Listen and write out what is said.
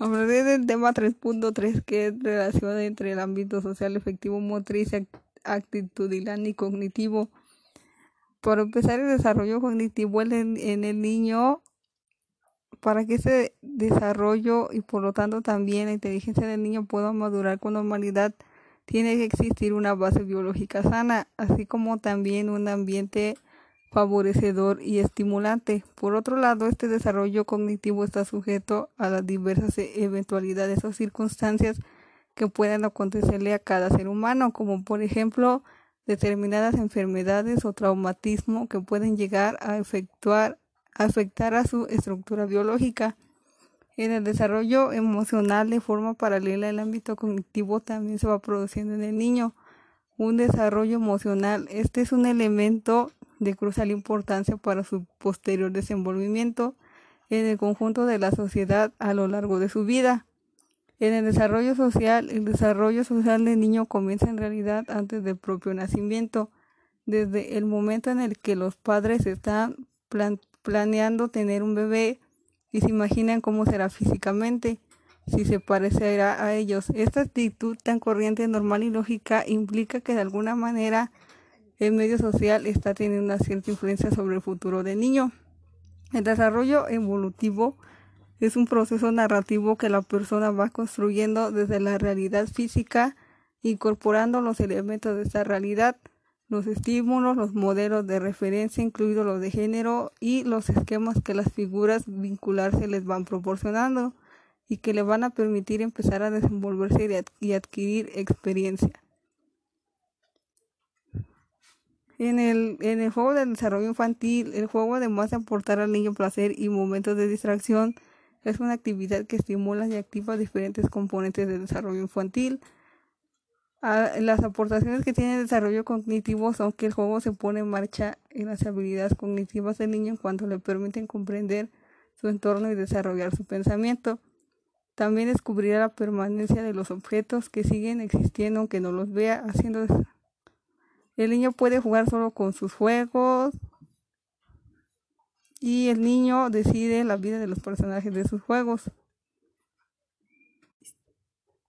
Hablaré del tema 3.3 que es relación entre el ámbito social efectivo motriz, actitudinal y cognitivo. Para empezar el desarrollo cognitivo en el niño, para que ese desarrollo y por lo tanto también la inteligencia del niño pueda madurar con normalidad, tiene que existir una base biológica sana, así como también un ambiente favorecedor y estimulante. Por otro lado, este desarrollo cognitivo está sujeto a las diversas eventualidades o circunstancias que puedan acontecerle a cada ser humano, como por ejemplo determinadas enfermedades o traumatismo que pueden llegar a efectuar, afectar a su estructura biológica. En el desarrollo emocional de forma paralela, el ámbito cognitivo también se va produciendo en el niño. Un desarrollo emocional, este es un elemento de crucial importancia para su posterior desenvolvimiento en el conjunto de la sociedad a lo largo de su vida. En el desarrollo social, el desarrollo social del niño comienza en realidad antes del propio nacimiento, desde el momento en el que los padres están planeando tener un bebé y se imaginan cómo será físicamente, si se parecerá a ellos. Esta actitud tan corriente, normal y lógica implica que de alguna manera el medio social está teniendo una cierta influencia sobre el futuro del niño. El desarrollo evolutivo es un proceso narrativo que la persona va construyendo desde la realidad física, incorporando los elementos de esta realidad, los estímulos, los modelos de referencia, incluidos los de género y los esquemas que las figuras vincularse les van proporcionando y que le van a permitir empezar a desenvolverse y adquirir experiencia. En el, en el juego de desarrollo infantil, el juego además de aportar al niño placer y momentos de distracción, es una actividad que estimula y activa diferentes componentes del desarrollo infantil. Ah, las aportaciones que tiene el desarrollo cognitivo son que el juego se pone en marcha en las habilidades cognitivas del niño en cuanto le permiten comprender su entorno y desarrollar su pensamiento. También descubrirá la permanencia de los objetos que siguen existiendo aunque no los vea, haciendo el niño puede jugar solo con sus juegos y el niño decide la vida de los personajes de sus juegos.